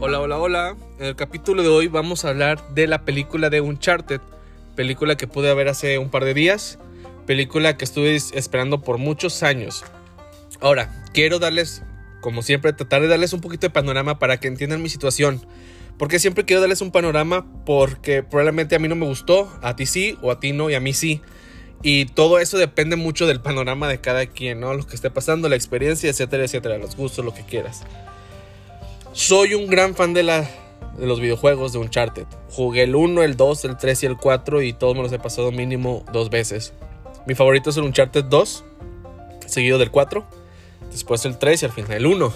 Hola, hola, hola. En el capítulo de hoy vamos a hablar de la película de Uncharted, película que pude ver hace un par de días, película que estuve esperando por muchos años. Ahora, quiero darles, como siempre, tratar de darles un poquito de panorama para que entiendan mi situación. Porque siempre quiero darles un panorama porque probablemente a mí no me gustó, a ti sí, o a ti no, y a mí sí. Y todo eso depende mucho del panorama de cada quien, ¿no? Lo que esté pasando, la experiencia, etcétera, etcétera, los gustos, lo que quieras. Soy un gran fan de, de los videojuegos de Uncharted. Jugué el 1, el 2, el 3 y el 4 y todos me los he pasado mínimo dos veces. Mi favorito es el Uncharted 2, seguido del 4, después el 3 y al final el 1.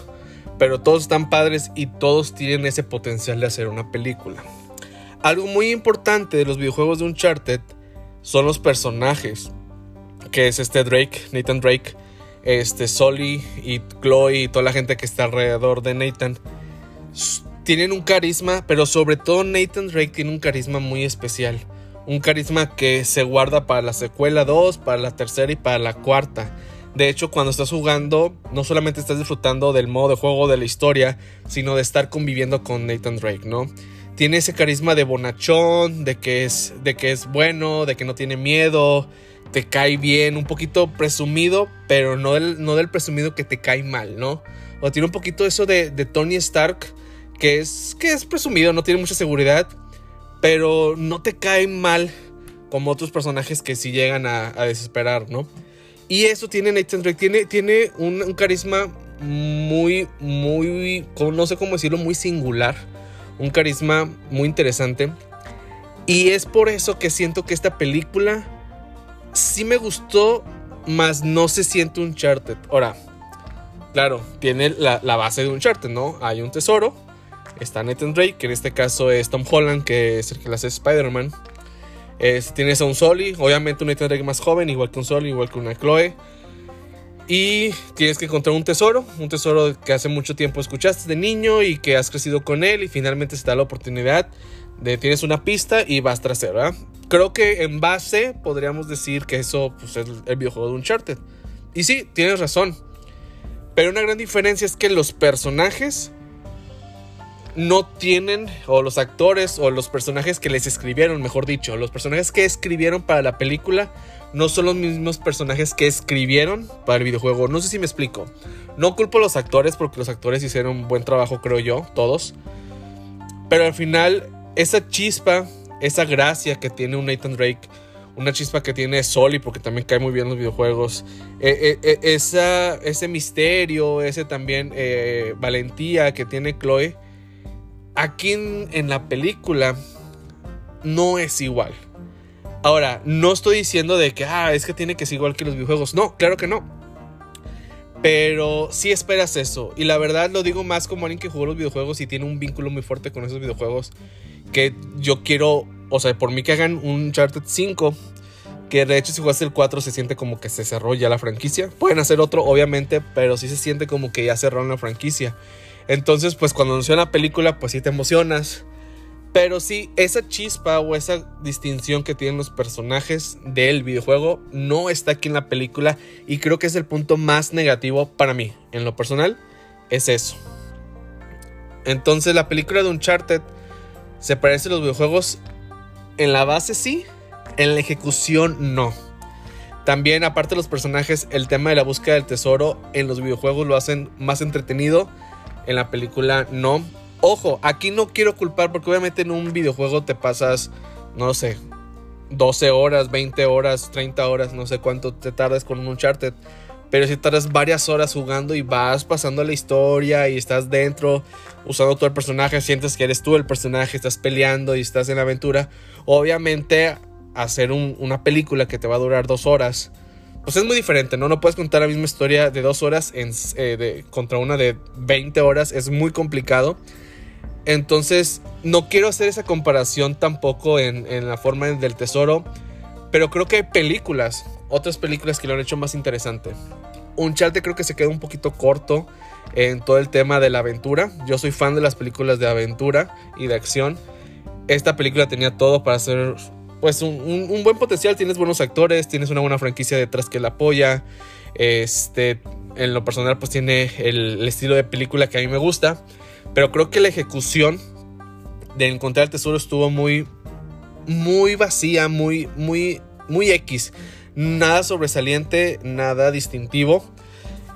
Pero todos están padres y todos tienen ese potencial de hacer una película. Algo muy importante de los videojuegos de Uncharted son los personajes. Que es este Drake, Nathan Drake, este Sully y Chloe y toda la gente que está alrededor de Nathan tienen un carisma, pero sobre todo Nathan Drake tiene un carisma muy especial. Un carisma que se guarda para la secuela 2, para la tercera y para la cuarta. De hecho, cuando estás jugando, no solamente estás disfrutando del modo de juego de la historia, sino de estar conviviendo con Nathan Drake, ¿no? Tiene ese carisma de bonachón, de que es, de que es bueno, de que no tiene miedo, te cae bien, un poquito presumido, pero no del, no del presumido que te cae mal, ¿no? O tiene un poquito eso de, de Tony Stark, que es, que es presumido, no tiene mucha seguridad, pero no te cae mal como otros personajes que sí llegan a, desesperar, ¿no? Y eso tiene Nathan Drake, tiene, tiene un, carisma muy, muy, no sé cómo decirlo, muy singular, un carisma muy interesante. Y es por eso que siento que esta película sí me gustó, más no se siente un Uncharted. Ahora, claro, tiene la, la base de un Uncharted, ¿no? Hay un tesoro, está Nathan Drake, que en este caso es Tom Holland, que es el que le hace Spider-Man. tienes a un Soli, obviamente un Nathan Drake más joven, igual que un Soli, igual que una Chloe. Y tienes que encontrar un tesoro, un tesoro que hace mucho tiempo escuchaste de niño y que has crecido con él y finalmente se da la oportunidad de tienes una pista y vas tras él. Creo que en base podríamos decir que eso pues, es el videojuego de Uncharted. Y sí, tienes razón. Pero una gran diferencia es que los personajes no tienen, o los actores, o los personajes que les escribieron, mejor dicho, los personajes que escribieron para la película, no son los mismos personajes que escribieron para el videojuego. No sé si me explico. No culpo a los actores porque los actores hicieron un buen trabajo, creo yo, todos. Pero al final, esa chispa, esa gracia que tiene un Nathan Drake, una chispa que tiene Soli, porque también cae muy bien en los videojuegos, eh, eh, eh, esa, ese misterio, ese también valentía que tiene Chloe aquí en, la película no es igual. Ahora, no estoy diciendo de que, ah, es que tiene que ser igual que los videojuegos. No, claro que no. Pero sí esperas eso. Y la verdad lo digo más como alguien que jugó los videojuegos y tiene un vínculo muy fuerte con esos videojuegos. Que yo quiero, o sea, por mí que hagan un Uncharted 5. Que de hecho si jugaste el 4 se siente como que se cerró ya la franquicia. Pueden hacer otro, obviamente, pero sí se siente como que ya cerraron la franquicia. Entonces, pues cuando anuncian la película, pues sí te emocionas. Pero sí, esa chispa o esa distinción que tienen los personajes del videojuego no está aquí en la película y creo que es el punto más negativo para mí. En lo personal, es eso. Entonces la película de Uncharted se parece a los videojuegos en la base sí, en la ejecución no. También aparte de los personajes, el tema de la búsqueda del tesoro en los videojuegos lo hacen más entretenido en la película no. Ojo, aquí no quiero culpar porque obviamente en un videojuego te pasas, no sé, 12 horas, 20 horas, 30 horas, no sé cuánto te tardas con un Uncharted. Pero si tardas varias horas jugando y vas pasando la historia y estás dentro, usando todo el personaje, sientes que eres tú el personaje, estás peleando y estás en la aventura. Obviamente, hacer una película que te va a durar dos horas pues es muy diferente, ¿no? No puedes contar la misma historia de dos horas en, eh, contra una de 20 horas, es muy complicado. Entonces, no quiero hacer esa comparación tampoco en, la forma del tesoro, pero creo que hay películas, otras películas que lo han hecho más interesante. Uncharted creo que se queda un poquito corto en todo el tema de la aventura. Yo soy fan de las películas de aventura y de acción. Esta película tenía todo para ser pues un, buen potencial, tienes buenos actores, tienes una buena franquicia detrás que la apoya. Este, en lo personal pues tiene el, estilo de película que a mí me gusta. Pero creo que la ejecución de encontrar el tesoro estuvo muy, muy vacía, muy, muy, muy X. Nada sobresaliente, nada distintivo,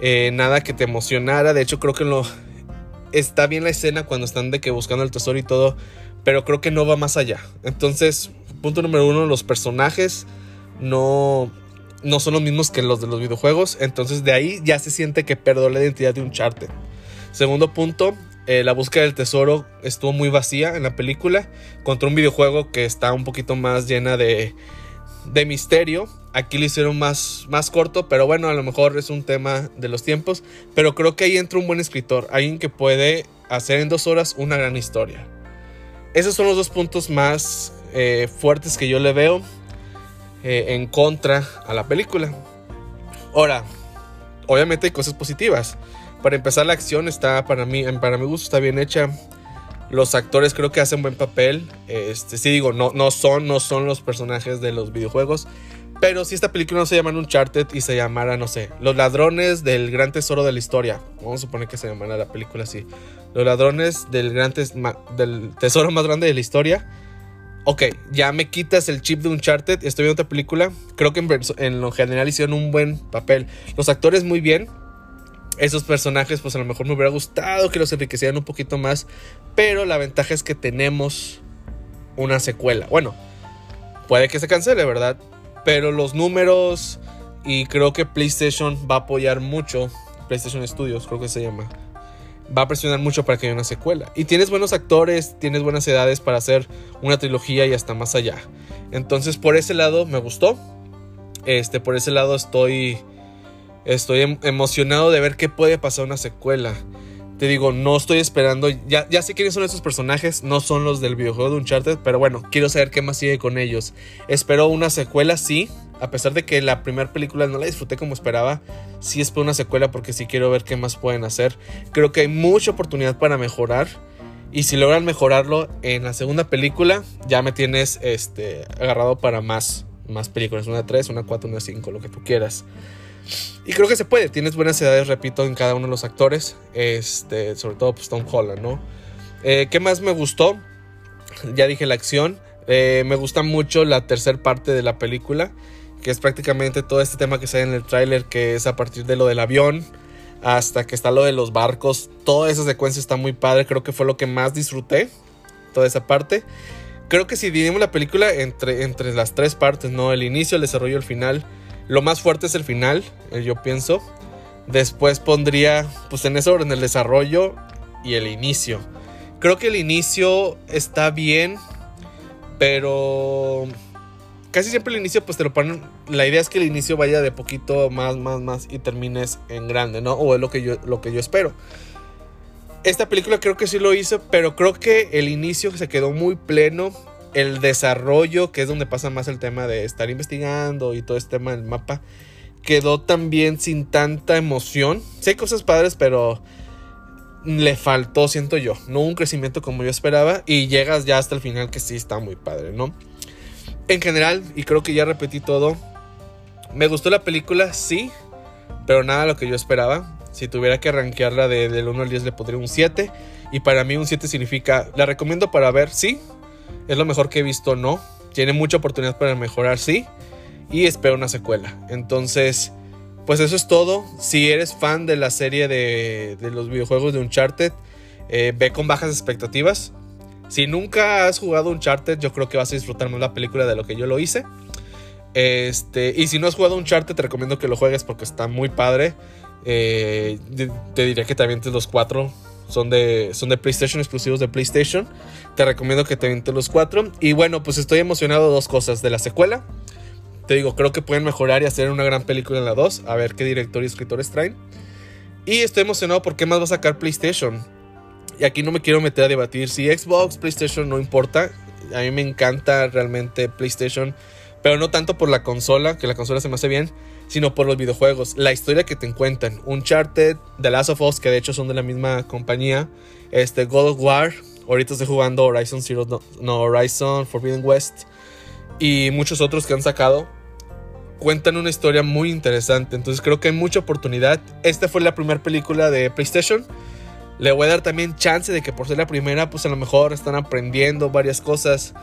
eh, nada que te emocionara. De hecho, creo que lo, está bien la escena cuando están de que buscando el tesoro y todo, pero creo que no va más allá. Entonces, punto número uno, los personajes no, no son los mismos que los de los videojuegos. Entonces, de ahí ya se siente que perdió la identidad de un Uncharted. Segundo punto, eh, la búsqueda del tesoro estuvo muy vacía en la película contra un videojuego que está un poquito más llena de, de misterio. Aquí lo hicieron más, más corto, pero bueno, a lo mejor es un tema de los tiempos. Pero creo que ahí entra un buen escritor, alguien que puede hacer en dos horas una gran historia. Esos son los dos puntos más eh, fuertes que yo le veo eh, en contra a la película. Ahora, obviamente hay cosas positivas. Para empezar, la acción está, para mí, para mi gusto, está bien hecha. Los actores creo que hacen buen papel. Este, sí digo, no, no, son, no son los personajes de los videojuegos. Pero si esta película no se llama Uncharted y se llamara, no sé, Los ladrones del gran tesoro de la historia. Vamos a suponer que se llamara la película así. Los ladrones del gran tesoro más grande de la historia. Ok, ya me quitas el chip de Uncharted. Estoy viendo otra película. Creo que en, en lo general hicieron un buen papel. Los actores muy bien esos personajes, pues a lo mejor me hubiera gustado que los enriquecieran un poquito más. Pero la ventaja es que tenemos una secuela. Bueno, puede que se cancele, ¿verdad? Pero los números y creo que PlayStation va a apoyar mucho. PlayStation Studios, creo que se llama. Va a presionar mucho para que haya una secuela. Y tienes buenos actores, tienes buenas edades para hacer una trilogía y hasta más allá. Entonces, por ese lado me gustó. Este, por ese lado estoy Estoy em, emocionado de ver qué puede pasar una secuela. Te digo, no estoy esperando. Ya, ya sé quiénes son esos personajes. No son los del videojuego de Uncharted. Pero bueno, quiero saber qué más sigue con ellos. Espero una secuela, sí. A pesar de que la primera película no la disfruté como esperaba. Sí espero una secuela porque sí quiero ver qué más pueden hacer. Creo que hay mucha oportunidad para mejorar. Y si logran mejorarlo en la segunda película, ya me tienes este, agarrado para más, más películas. Una 3, una 4, una 5, lo que tú quieras. Y creo que se puede. Tienes buenas edades, repito, en cada uno de los actores. Este, sobre todo pues, Tom Holland, ¿no? Eh, ¿Qué más me gustó? Ya dije la acción. Eh, me gusta mucho la tercera parte de la película. Que es prácticamente todo este tema que sale en el tráiler. Que es a partir de lo del avión. Hasta que está lo de los barcos. Toda esa secuencia está muy padre. Creo que fue lo que más disfruté. Toda esa parte. Creo que si dividimos la película entre, entre las tres partes, ¿no? El inicio, el desarrollo, el final lo más fuerte es el final, eh, yo pienso. Después pondría, pues en ese orden, el desarrollo y el inicio. Creo que el inicio está bien, pero casi siempre el inicio, pues te lo ponen. La idea es que el inicio vaya de poquito más, más, más y termines en grande, ¿no? O es lo que yo, lo que yo espero. Esta película creo que sí lo hizo, pero creo que el inicio se quedó muy pleno el desarrollo, que es donde pasa más el tema de estar investigando y todo este tema del mapa, quedó también sin tanta emoción. Sí hay cosas padres, pero le faltó, siento yo, no un crecimiento como yo esperaba y llegas ya hasta el final que sí está muy padre, ¿no? En general, y creo que ya repetí todo, me gustó la película, sí, pero nada lo que yo esperaba. Si tuviera que rankearla de, del 1 al 10 le pondría un 7. Y para mí un 7 significa, la recomiendo para ver, sí, es lo mejor que he visto, no. Tiene mucha oportunidad para mejorar, sí. Y espero una secuela. Entonces, pues eso es todo. Si eres fan de la serie de, los videojuegos de Uncharted, eh, ve con bajas expectativas. Si nunca has jugado Uncharted, yo creo que vas a disfrutar más la película de lo que yo lo hice. Este, y si no has jugado Uncharted, te recomiendo que lo juegues porque está muy padre. Eh, te diría que te avientes los cuatro son de, son de PlayStation, exclusivos de PlayStation. Te recomiendo que te avientes los cuatro. Y bueno, pues estoy emocionado de dos cosas. De la secuela. Te digo, creo que pueden mejorar y hacer una gran película en la 2. A ver qué director y escritores traen. Y estoy emocionado porque más va a sacar PlayStation. Y aquí no me quiero meter a debatir si Xbox, PlayStation, no importa. A mí me encanta realmente PlayStation. Pero no tanto por la consola, que la consola se me hace bien sino por los videojuegos. La historia que te cuentan. Uncharted, The Last of Us, que de hecho son de la misma compañía. Este, God of War. Ahorita estoy jugando Horizon Zero, no, Horizon Forbidden West. Y muchos otros que han sacado. cuentan una historia muy interesante. Entonces creo que hay mucha oportunidad. Esta fue la primera película de PlayStation. Le voy a dar también chance de que por ser la primera, pues a lo mejor están aprendiendo varias cosas.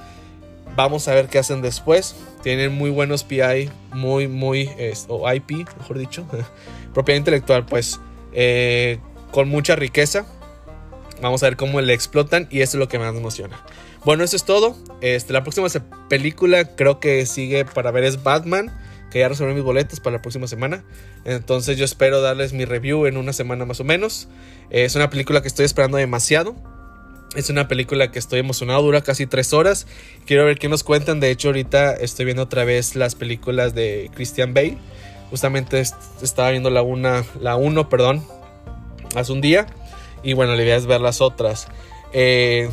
Vamos a ver qué hacen después. Tienen muy buenos PI, muy, muy, o IP, mejor dicho, propiedad intelectual, pues, eh, con mucha riqueza. Vamos a ver cómo le explotan y eso es lo que más emociona. Bueno, eso es todo. Este, la próxima película creo que sigue para ver es Batman, que ya resolví mis boletos para la próxima semana. Entonces yo espero darles mi review en una semana más o menos. Es una película que estoy esperando demasiado. Es una película que estoy emocionado, dura casi tres horas. Quiero ver qué nos cuentan. De hecho, ahorita estoy viendo otra vez las películas de Christian Bale. Justamente estaba viendo la 1, la uno, perdón, hace un día. Y bueno, la idea es ver las otras. Eh,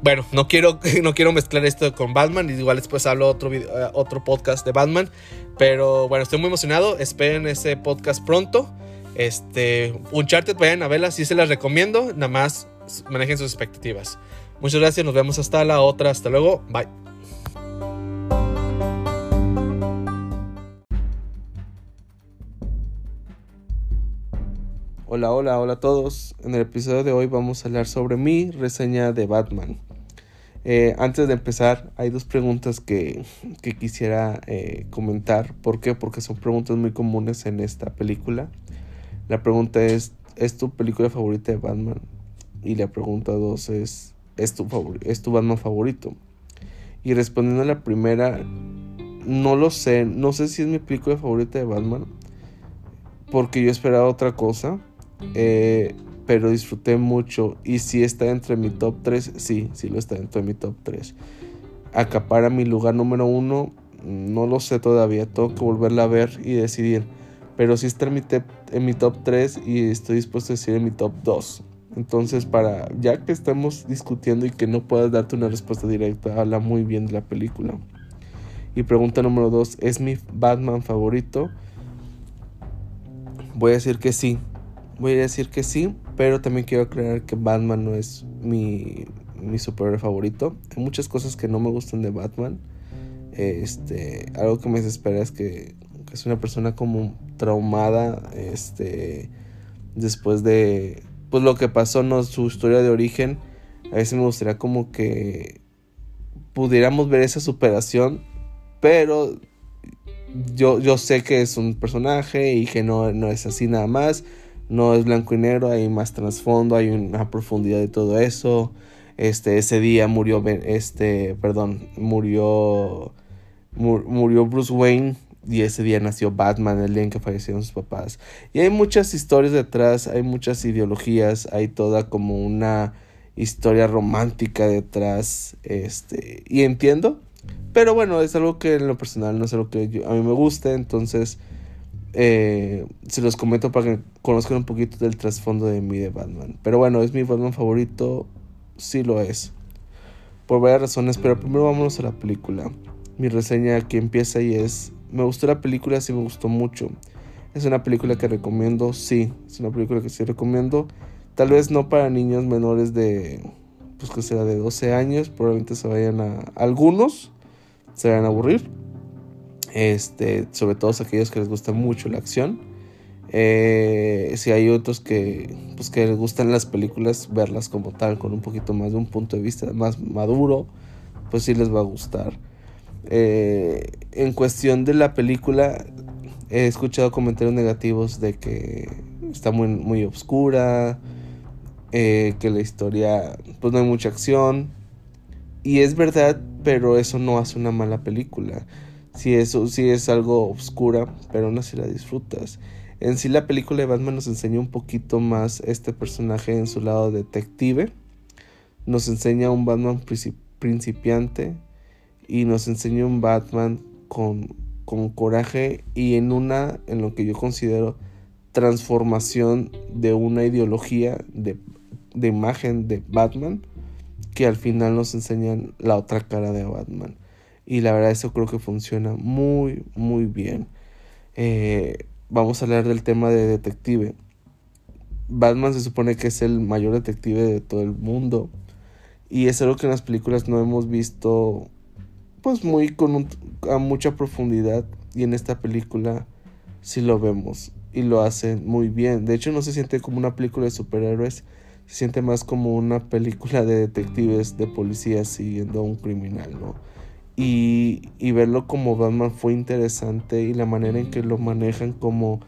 bueno, no quiero, no quiero mezclar esto con Batman. Igual después hablo otro, video, eh, otro podcast de Batman. Pero bueno, estoy muy emocionado. Esperen ese podcast pronto. Este, Uncharted, vayan a verla. Sí se las recomiendo. Nada más manejen sus expectativas. Muchas gracias. Nos vemos hasta la otra. Hasta luego. Bye. Hola, hola, hola a todos. En el episodio de hoy vamos a hablar sobre mi reseña de Batman. Eh, antes de empezar, hay dos preguntas que, quisiera eh, comentar. ¿Por qué? Porque son preguntas muy comunes en esta película. La pregunta es, ¿es tu película favorita de Batman? Y la pregunta dos es, ¿es tu, ¿es tu Batman favorito? Y respondiendo a la primera, no lo sé. No sé si es mi película favorita de Batman. Porque yo esperaba otra cosa. Eh, pero disfruté mucho. Y si está entre mi top 3, sí, sí lo está dentro de mi top 3. Acapara mi lugar número 1, no lo sé todavía, tengo que volverla a ver y decidir. Pero sí está en mi, en mi top 3 y estoy dispuesto a decir en mi top 2. Entonces, para ya que estamos discutiendo y que no puedas darte una respuesta directa, habla muy bien de la película. Y pregunta número 2, ¿es mi Batman favorito? Voy a decir que sí. Voy a decir que sí, pero también quiero aclarar que Batman no es mi, mi superhéroe favorito. Hay muchas cosas que no me gustan de Batman. Este, algo que me desespera es que, es una persona como traumada. Este, después de pues lo que pasó, no su historia de origen. A veces me gustaría como que pudiéramos ver esa superación, pero yo, yo sé que es un personaje y que no, no es así nada más no es blanco y negro, hay más trasfondo, hay una profundidad de todo eso. Este, ese día murió, este, perdón, murió, murió Bruce Wayne y ese día nació Batman, el día en que fallecieron sus papás. Y hay muchas historias detrás, hay muchas ideologías, hay toda como una historia romántica detrás, este, y entiendo, pero bueno, es algo que en lo personal no es algo que a mí me guste, entonces eh, se los comento para que conozcan un poquito del trasfondo de mí de Batman. Pero bueno, es mi Batman favorito, sí lo es. Por varias razones, pero primero vámonos a la película. Mi reseña aquí empieza y es, me gustó la película, sí me gustó mucho. Es una película que recomiendo, sí, es una película que sí recomiendo. Tal vez no para niños menores de, pues que será de 12 años, probablemente se vayan a, algunos, se vayan a aburrir este, sobre todo aquellos que les gusta mucho la acción. Eh, si hay otros que, pues, que les gustan las películas, verlas como tal, con un poquito más de un punto de vista más maduro, pues sí les va a gustar. Eh, en cuestión de la película, he escuchado comentarios negativos de que está muy, muy oscura, eh, que la historia, pues no hay mucha acción. Y es verdad, pero eso no hace una mala película si eso sí es algo oscura, pero aún así la disfrutas. En sí la película de Batman nos enseña un poquito más este personaje en su lado detective. Nos enseña un Batman principiante y nos enseña un Batman con, con coraje y en una, en lo que yo considero, transformación de una ideología de, de imagen de Batman que al final nos enseñan la otra cara de Batman. Y la verdad eso creo que funciona muy, muy bien. Eh, vamos a hablar del tema de detective. Batman se supone que es el mayor detective de todo el mundo. Y es algo que en las películas no hemos visto pues muy con a mucha profundidad. Y en esta película sí lo vemos y lo hacen muy bien. De hecho no se siente como una película de superhéroes, se siente más como una película de detectives, de policías siguiendo a un criminal, ¿no? Y, y verlo como Batman fue interesante y la manera en que lo manejan como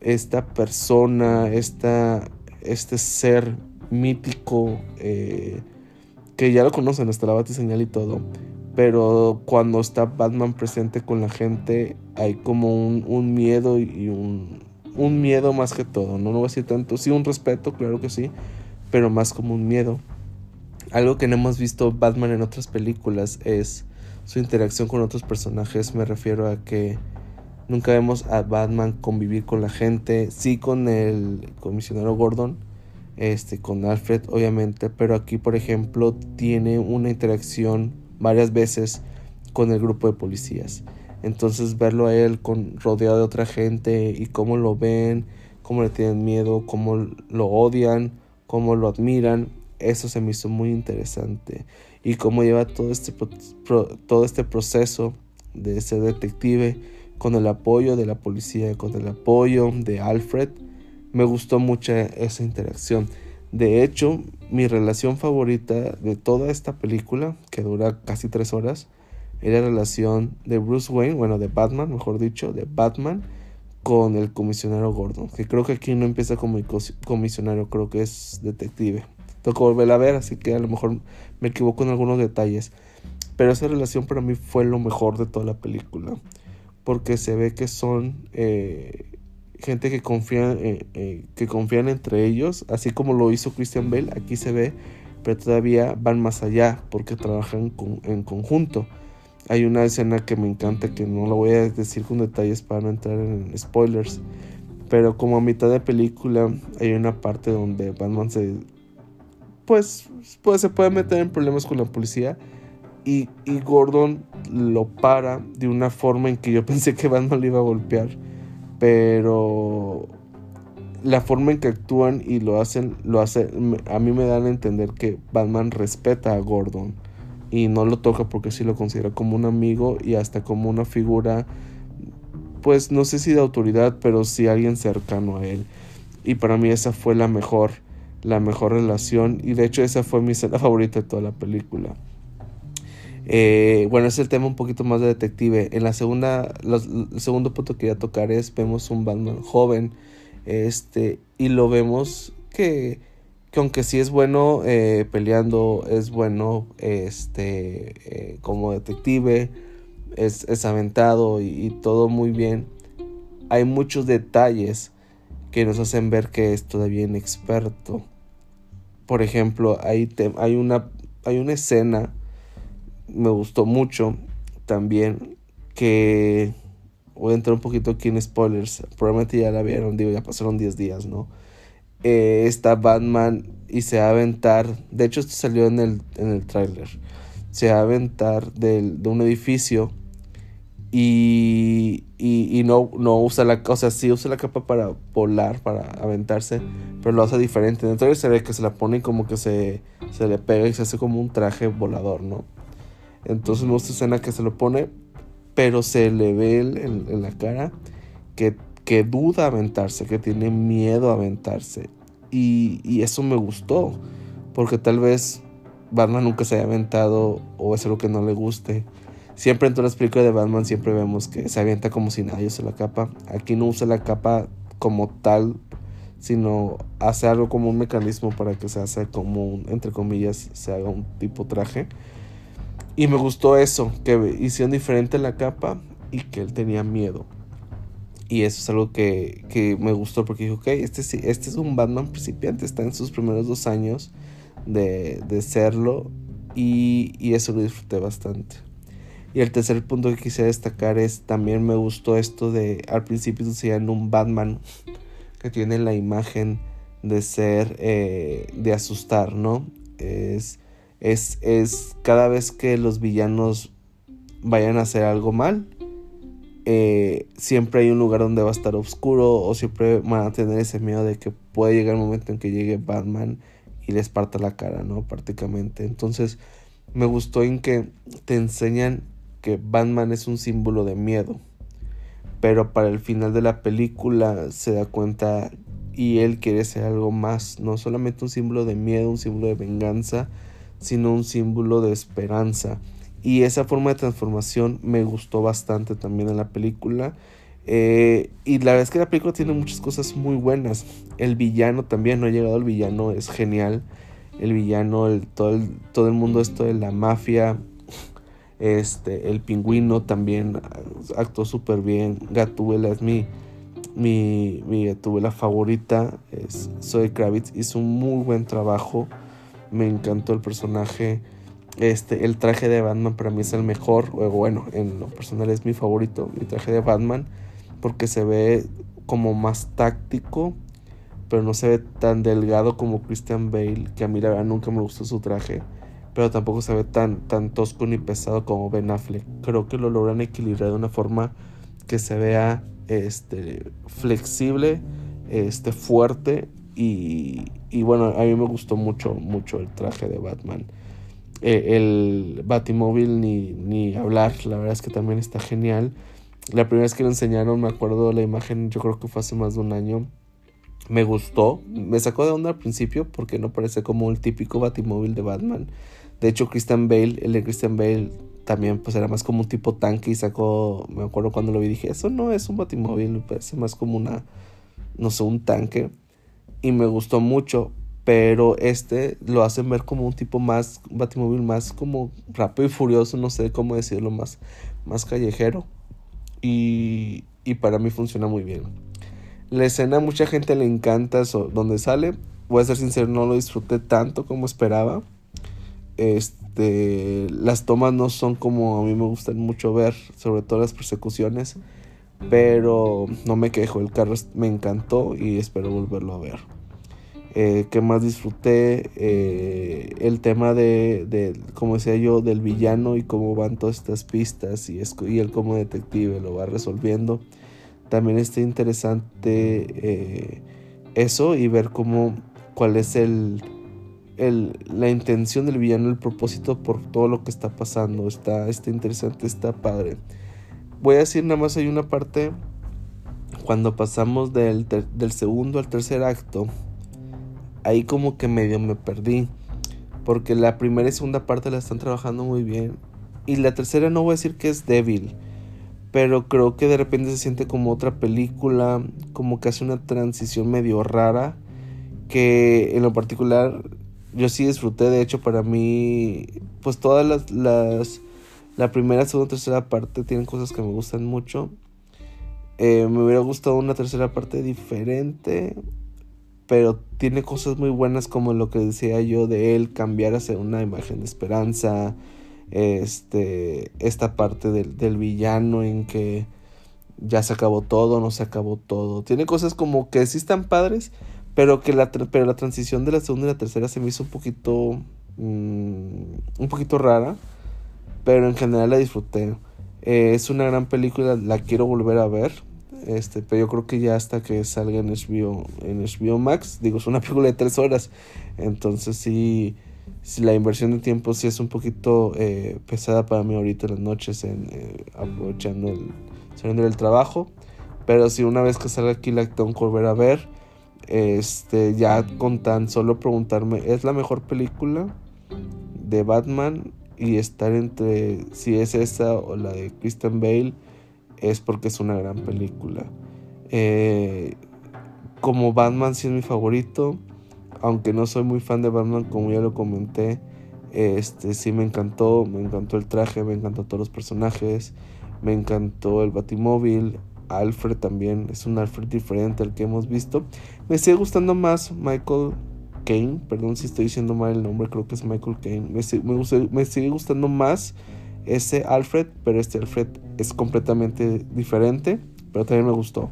esta persona, esta, este ser mítico eh, que ya lo conocen hasta la señal y todo. Pero cuando está Batman presente con la gente, hay como un, miedo y un, un, miedo más que todo. ¿no? no voy a decir tanto, sí, un respeto, claro que sí, pero más como un miedo. Algo que no hemos visto Batman en otras películas es su interacción con otros personajes. Me refiero a que nunca vemos a Batman convivir con la gente, sí con el comisionado Gordon, este, con Alfred, obviamente, pero aquí, por ejemplo, tiene una interacción varias veces con el grupo de policías. Entonces, verlo a él con, rodeado de otra gente y cómo lo ven, cómo le tienen miedo, cómo lo odian, cómo lo admiran, eso se me hizo muy interesante. Y cómo lleva todo este, todo este proceso de ser detective con el apoyo de la policía, con el apoyo de Alfred me gustó mucho esa interacción. De hecho, mi relación favorita de toda esta película, que dura casi tres horas, era la relación de Bruce Wayne, bueno, de Batman, mejor dicho, de Batman con el comisionado Gordon, que creo que aquí no empieza como comisionario, creo que es detective. Tengo que volver a ver, así que a lo mejor me equivoco en algunos detalles. Pero esa relación para mí fue lo mejor de toda la película, porque se ve que son eh, gente que confía, eh, eh, que confían entre ellos, así como lo hizo Christian Bale, aquí se ve, pero todavía van más allá porque trabajan en conjunto. Hay una escena que me encanta que no lo voy a decir con detalles para no entrar en spoilers, pero como a mitad de película hay una parte donde Batman se pues, pues se puede meter en problemas con la policía y, y Gordon lo para de una forma en que yo pensé que Batman le iba a golpear pero la forma en que actúan y lo hacen, lo hace, a mí me dan a entender que Batman respeta a Gordon y no lo toca porque sí lo considera como un amigo y hasta como una figura, pues no sé si de autoridad, pero sí alguien cercano a él. Y para mí esa fue la mejor, la mejor relación y de hecho esa fue mi escena favorita de toda la película. Eh, bueno, es el tema un poquito más de detective. En la segunda, el segundo punto que quería tocar es, vemos un Batman joven, este, y lo vemos que, que aunque sí es bueno eh, peleando, es bueno, este, eh, como detective, es, aventado y, todo muy bien. Hay muchos detalles que nos hacen ver que es todavía inexperto. Por ejemplo, hay, hay, una, hay una escena me gustó mucho también que voy a entrar un poquito aquí en spoilers, probablemente ya la vieron, digo, ya pasaron 10 días, ¿no? Eh, está Batman y se va a aventar, de hecho esto salió en el, en el tráiler, se va a aventar de un edificio y, y, no, no usa la, o sea, sí usa la capa para volar, para aventarse, pero lo hace diferente. En el se ve que se la pone como que se, se le pega y se hace como un traje volador, ¿no? Entonces me gusta escena que se lo pone, pero se le ve en, la cara que, que, duda aventarse, que tiene miedo a aventarse. Y, eso me gustó, porque tal vez Batman nunca se haya aventado o es algo que no le guste. Siempre en todas las películas de Batman siempre vemos que se avienta como si nadie usa la capa. Aquí no usa la capa como tal, sino hace algo como un mecanismo para que se haga como un, entre comillas, se haga un tipo traje. Y me gustó eso, que hicieron diferente la capa y que él tenía miedo. Y eso es algo que, me gustó porque dije, ok, este, este es un Batman principiante, está en sus primeros dos años de, serlo y, y, eso lo disfruté bastante. Y el tercer punto que quisiera destacar es, también me gustó esto de, al principio decían un Batman que tiene la imagen de ser, eh, de asustar, ¿no? Es es, es cada vez que los villanos vayan a hacer algo mal, eh, siempre hay un lugar donde va a estar oscuro o siempre van a tener ese miedo de que puede llegar el momento en que llegue Batman y les parta la cara, ¿no? Prácticamente. Entonces, me gustó en que te enseñan que Batman es un símbolo de miedo. pero para el final de la película se da cuenta y él quiere ser algo más, no solamente un símbolo de miedo, un símbolo de venganza, sino un símbolo de esperanza. Y esa forma de transformación me gustó bastante también en la película. Eh, y la verdad es que la película tiene muchas cosas muy buenas. El villano también, no ha llegado el villano, es genial. El villano, el, todo, el, todo el mundo esto de la mafia. Este, el pingüino también actuó súper bien. Gatúbela es mi, mi, mi Gatúbela favorita. Es Zoe Kravitz hizo un muy buen trabajo. Me encantó el personaje. Este, el traje de Batman para mí es el mejor. Bueno, en lo personal es mi favorito. Mi traje de Batman porque se ve como más táctico, pero no se ve tan delgado como Christian Bale, que a mí la verdad nunca me gustó su traje, pero tampoco se ve tan, tan tosco ni pesado como Ben Affleck. Creo que lo logran equilibrar de una forma que se vea este, flexible, este, fuerte y, y bueno, a mí me gustó mucho, mucho el traje de Batman. Eh, el Batimóvil ni, ni hablar, la verdad es que también está genial. La primera vez que lo enseñaron, me acuerdo la imagen, yo creo que fue hace más de un año. Me gustó, me sacó de onda al principio porque no parece como el típico batimóvil de Batman. De hecho, Christian Bale, el de Christian Bale también pues era más como un tipo tanque y sacó, me acuerdo cuando lo vi dije, eso no es un batimóvil, parece más como una, no sé, un tanque. Y me gustó mucho, pero este lo hacen ver como un tipo más, batimóvil más como rápido y furioso, no sé cómo decirlo, más, más callejero y, para mí funciona muy bien. La escena a mucha gente le encanta eso, donde sale. Voy a ser sincero, no lo disfruté tanto como esperaba. Este, las tomas no son como a mí me gustan mucho ver, sobre todo las persecuciones, pero no me quejo, el carro me encantó y espero volverlo a ver. Eh, ¿Qué más disfruté? Eh, el tema de, como decía yo, del villano y cómo van todas estas pistas y, y él como detective lo va resolviendo. También está interesante eh, eso y ver cómo, cuál es el, el, la intención del villano, el propósito por todo lo que está pasando. Está, está interesante, está padre. Voy a decir nada más hay una parte cuando pasamos del, del segundo al tercer acto ahí como que medio me perdí. Porque la primera y segunda parte la están trabajando muy bien. Y la tercera no voy a decir que es débil. Pero creo que de repente se siente como otra película. Como que hace una transición medio rara. Que en lo particular yo sí disfruté. De hecho para mí pues todas las... las la primera, segunda, tercera parte tienen cosas que me gustan mucho. Eh, me hubiera gustado una tercera parte diferente pero tiene cosas muy buenas como lo que decía yo de él cambiar hacia una imagen de esperanza este esta parte del, del, villano en que ya se acabó todo no se acabó todo tiene cosas como que sí están padres pero que la pero la transición de la segunda y la tercera se me hizo un poquito mm, un poquito rara pero en general la disfruté eh, es una gran película la quiero volver a ver este, pero yo creo que ya hasta que salga en HBO, en HBO Max, digo, es una película de tres horas. Entonces sí, si la inversión de tiempo sí es un poquito eh, pesada para mí ahorita en las noches, en, eh, aprovechando el, saliendo del trabajo. Pero si una vez que salga aquí la tengo que volver a ver, este, ya con tan solo preguntarme, ¿es la mejor película de Batman? Y estar entre si es esa o la de Christian Bale es porque es una gran película. Eh, como Batman sí es mi favorito, aunque no soy muy fan de Batman como ya lo comenté, este sí me encantó, me encantó el traje, me encantó todos los personajes, me encantó el Batimóvil, Alfred también, es un Alfred diferente al que hemos visto. Me sigue gustando más Michael Kane, perdón si estoy diciendo mal el nombre, creo que es Michael Kane. Me, sigue gustando más ese Alfred, pero este Alfred es completamente diferente, pero también me gustó.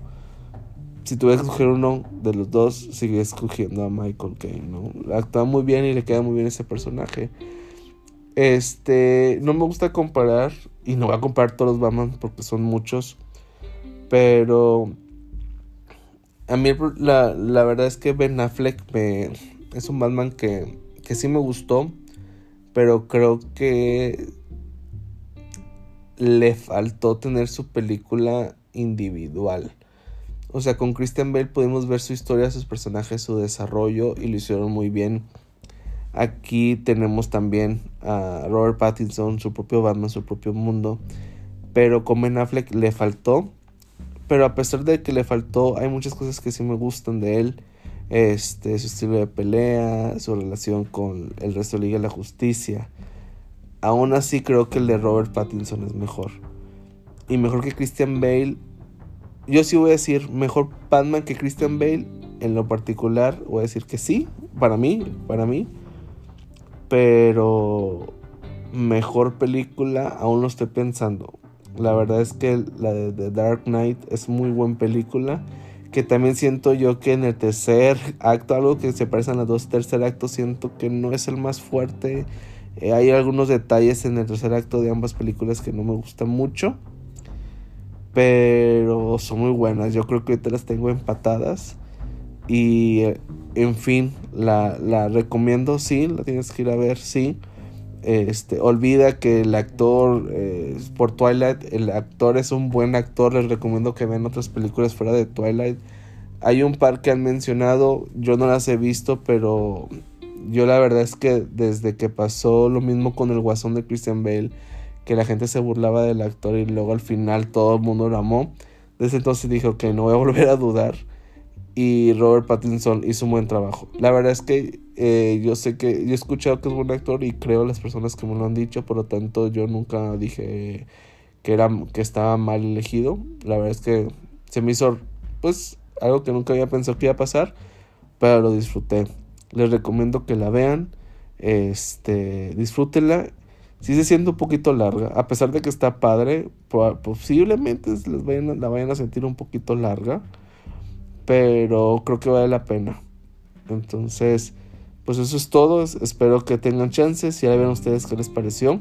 Si tuviera que escoger uno de los dos, sigue escogiendo a Michael ¿no? Actúa muy bien y le queda muy bien ese personaje. Este, no me gusta comparar, y no voy a comparar todos los Batman porque son muchos, pero a mí la, la verdad es que Ben Affleck me, es un Batman que, que sí me gustó, pero creo que le faltó tener su película individual. O sea, con Christian Bale pudimos ver su historia, sus personajes, su desarrollo y lo hicieron muy bien. Aquí tenemos también a Robert Pattinson, su propio Batman, su propio mundo. Pero con Ben Affleck le faltó. Pero a pesar de que le faltó, hay muchas cosas que sí me gustan de él. Este, su estilo de pelea, su relación con el resto de la Liga de la Justicia. Aún así creo que el de Robert Pattinson es mejor. Y mejor que Christian Bale yo sí voy a decir mejor Batman que Christian Bale. En lo particular, voy a decir que sí, para mí, para mí. Pero mejor película, aún lo estoy pensando. La verdad es que la de The Dark Knight es muy buena película. Que también siento yo que en el tercer acto, algo que se parece a los dos tercer actos, siento que no es el más fuerte. Eh, hay algunos detalles en el tercer acto de ambas películas que no me gustan mucho. Pero son muy buenas. Yo creo que ahorita las tengo empatadas. Y en fin, la, la recomiendo, sí, la tienes que ir a ver, sí. Este, olvida que el actor eh, por Twilight, el actor es un buen actor, les recomiendo que vean otras películas fuera de Twilight. Hay un par que han mencionado, yo no las he visto, pero yo la verdad es que desde que pasó lo mismo con el guasón de Christian Bale, que la gente se burlaba del actor y luego al final todo el mundo lo amó. Desde entonces dijo que no voy a volver a dudar. Y Robert Pattinson hizo un buen trabajo. La verdad es que eh, yo sé que yo he escuchado que es buen actor y creo las personas que me lo han dicho, por lo tanto yo nunca dije que era que estaba mal elegido. La verdad es que se me hizo pues algo que nunca había pensado que iba a pasar, pero lo disfruté. Les recomiendo que la vean, este, disfrútenla sí se siente un poquito larga, a pesar de que está padre, posiblemente la vayan a sentir un poquito larga, pero creo que vale la pena. Entonces, pues eso es todo, espero que tengan chances, ya ven ustedes qué les pareció.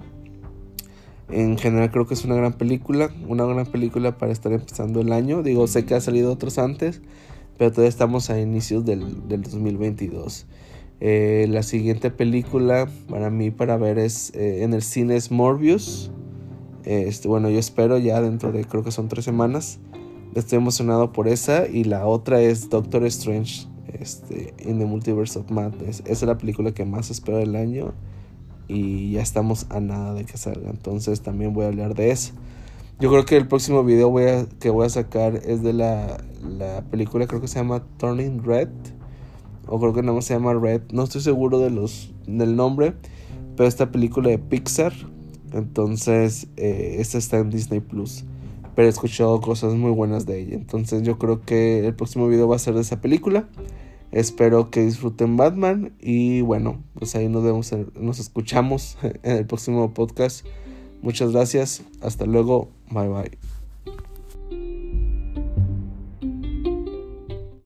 En general creo que es una gran película, una gran película para estar empezando el año. Digo, sé que ha salido otros antes, pero todavía estamos a inicios del, del 2022. Eh, la siguiente película para mí para ver es eh, en el cine es Morbius. Este, bueno, yo espero ya dentro de creo que son tres semanas. Estoy emocionado por esa. Y la otra es Doctor Strange este, in the Multiverse of Madness. Esa es la película que más espero del año. Y ya estamos a nada de que salga. Entonces también voy a hablar de eso. Yo creo que el próximo video voy a, que voy a sacar es de la, la película, creo que se llama Turning Red o creo que más se llama Red, no estoy seguro de los, del nombre, pero esta película de Pixar, entonces eh, esta está en Disney Plus, pero he escuchado cosas muy buenas de ella, entonces yo creo que el próximo video va a ser de esa película. Espero que disfruten Batman y bueno, pues ahí nos vemos, nos escuchamos en el próximo podcast. Muchas gracias, hasta luego, bye bye.